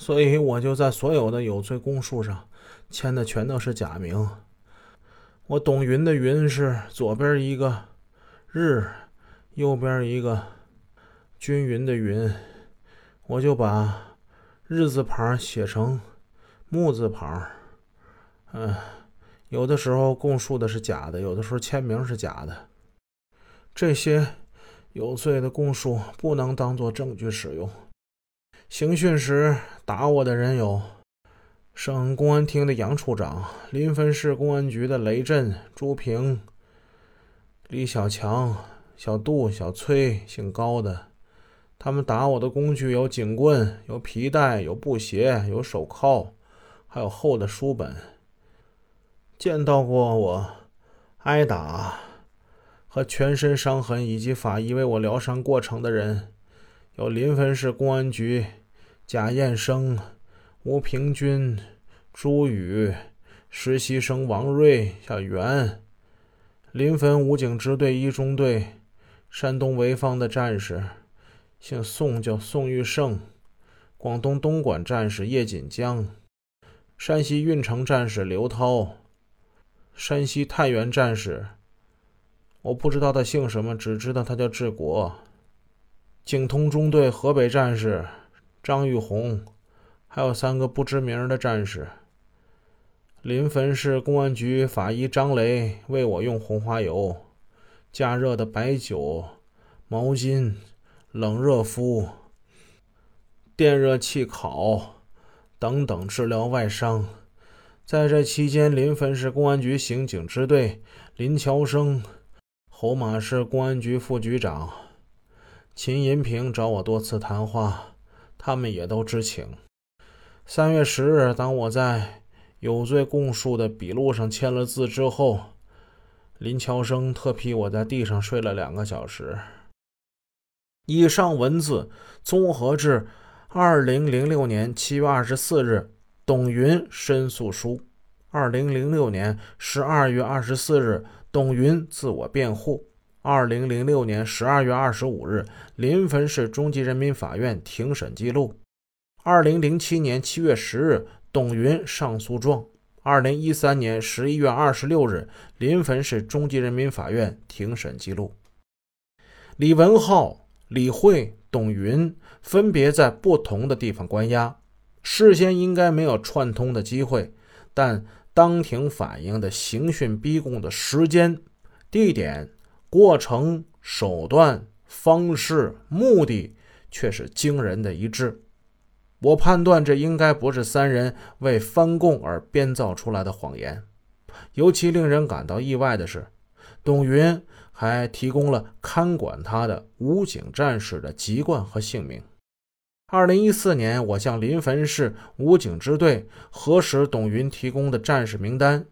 所以我就在所有的有罪供述上签的全都是假名。我董云的云是左边一个日，右边一个均匀的云，我就把日字旁写成木字旁。嗯，有的时候供述的是假的，有的时候签名是假的。这些有罪的供述不能当做证据使用。刑讯时打我的人有。省公安厅的杨处长、临汾市公安局的雷震、朱平、李小强、小杜、小崔，姓高的，他们打我的工具有警棍、有皮带、有布鞋、有手铐，还有厚的书本。见到过我挨打和全身伤痕以及法医为我疗伤过程的人，有临汾市公安局贾彦生。吴平军、朱宇、实习生王瑞、小袁、临汾武警支队一中队、山东潍坊的战士，姓宋，叫宋玉胜；广东东莞战士叶锦江；山西运城战士刘涛；山西太原战士，我不知道他姓什么，只知道他叫治国；警通中队河北战士张玉红。还有三个不知名的战士。临汾市公安局法医张雷为我用红花油、加热的白酒、毛巾、冷热敷、电热气烤等等治疗外伤。在这期间，临汾市公安局刑警支队林乔生、侯马市公安局副局长秦银平找我多次谈话，他们也都知情。三月十日，当我在有罪供述的笔录上签了字之后，林乔生特批我在地上睡了两个小时。以上文字综合至二零零六年七月二十四日董云申诉书，二零零六年十二月二十四日董云自我辩护，二零零六年十二月二十五日临汾市中级人民法院庭审记录。二零零七年七月十日，董云上诉状；二零一三年十一月二十六日，临汾市中级人民法院庭审记录。李文浩、李慧、董云分别在不同的地方关押，事先应该没有串通的机会，但当庭反映的刑讯逼供的时间、地点、过程、手段、方式、目的却是惊人的一致。我判断这应该不是三人为翻供而编造出来的谎言。尤其令人感到意外的是，董云还提供了看管他的武警战士的籍贯和姓名。二零一四年，我向临汾市武警支队核实董云提供的战士名单，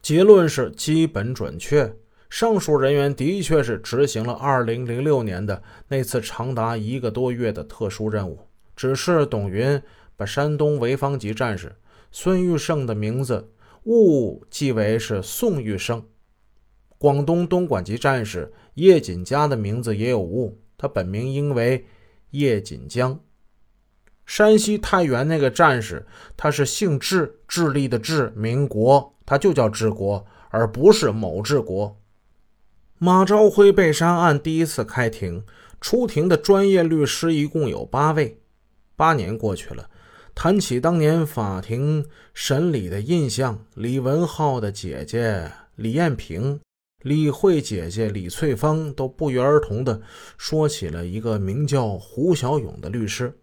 结论是基本准确。上述人员的确是执行了二零零六年的那次长达一个多月的特殊任务。只是董云把山东潍坊籍战士孙玉胜的名字误记为是宋玉胜，广东东莞籍战士叶锦家的名字也有误，他本名应为叶锦江。山西太原那个战士，他是姓智，智利的智，民国，他就叫治国，而不是某治国。马朝辉被杀案第一次开庭，出庭的专业律师一共有八位。八年过去了，谈起当年法庭审理的印象，李文浩的姐姐李艳萍、李慧姐姐李翠芳都不约而同地说起了一个名叫胡小勇的律师。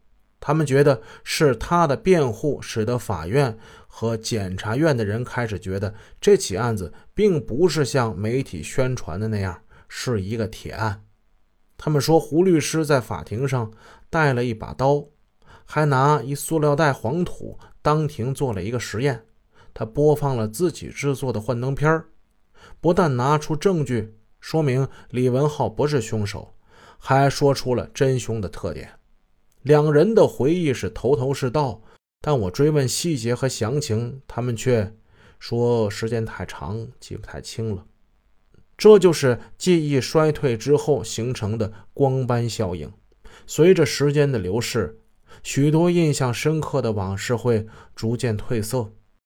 他们觉得是他的辩护使得法院和检察院的人开始觉得这起案子并不是像媒体宣传的那样是一个铁案。他们说胡律师在法庭上带了一把刀。还拿一塑料袋黄土当庭做了一个实验，他播放了自己制作的幻灯片不但拿出证据说明李文浩不是凶手，还说出了真凶的特点。两人的回忆是头头是道，但我追问细节和详情，他们却说时间太长，记不太清了。这就是记忆衰退之后形成的光斑效应。随着时间的流逝。许多印象深刻的往事会逐渐褪色。